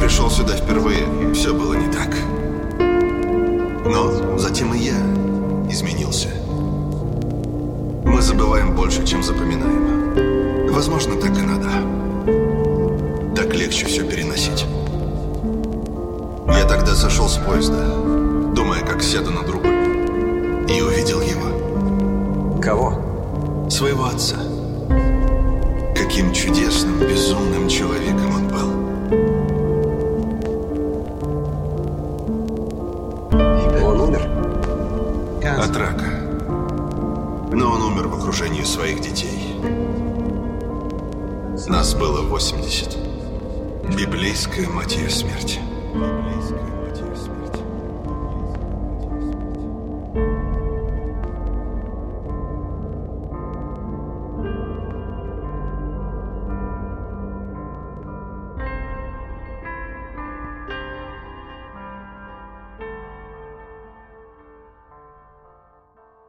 пришел сюда впервые, все было не так. Но затем и я изменился. Мы забываем больше, чем запоминаем. Возможно, так и надо. Так легче все переносить. Я тогда сошел с поезда, думая, как сяду на другой. И увидел его. Кого? Своего отца. Каким чудесным, безумным человеком он был. Он От рака. Но он умер в окружении своих детей. Нас было 80. Библейская мать ее смерти. Библейская мать ее смерти.